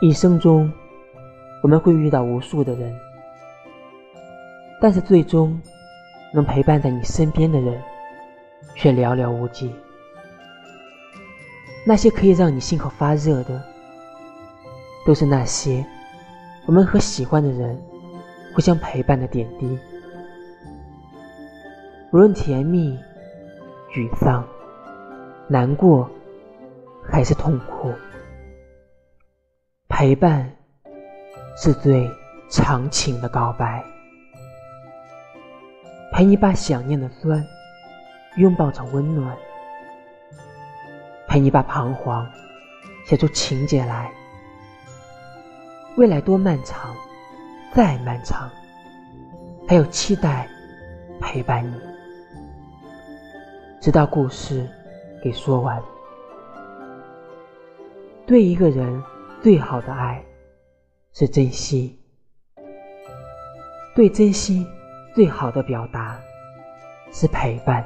一生中，我们会遇到无数的人，但是最终能陪伴在你身边的人却寥寥无几。那些可以让你心口发热的，都是那些我们和喜欢的人互相陪伴的点滴。无论甜蜜、沮丧、难过，还是痛苦，陪伴是最长情的告白。陪你把想念的酸拥抱成温暖，陪你把彷徨写出情节来。未来多漫长，再漫长，还有期待陪伴你。直到故事给说完。对一个人最好的爱是珍惜，对珍惜最好的表达是陪伴。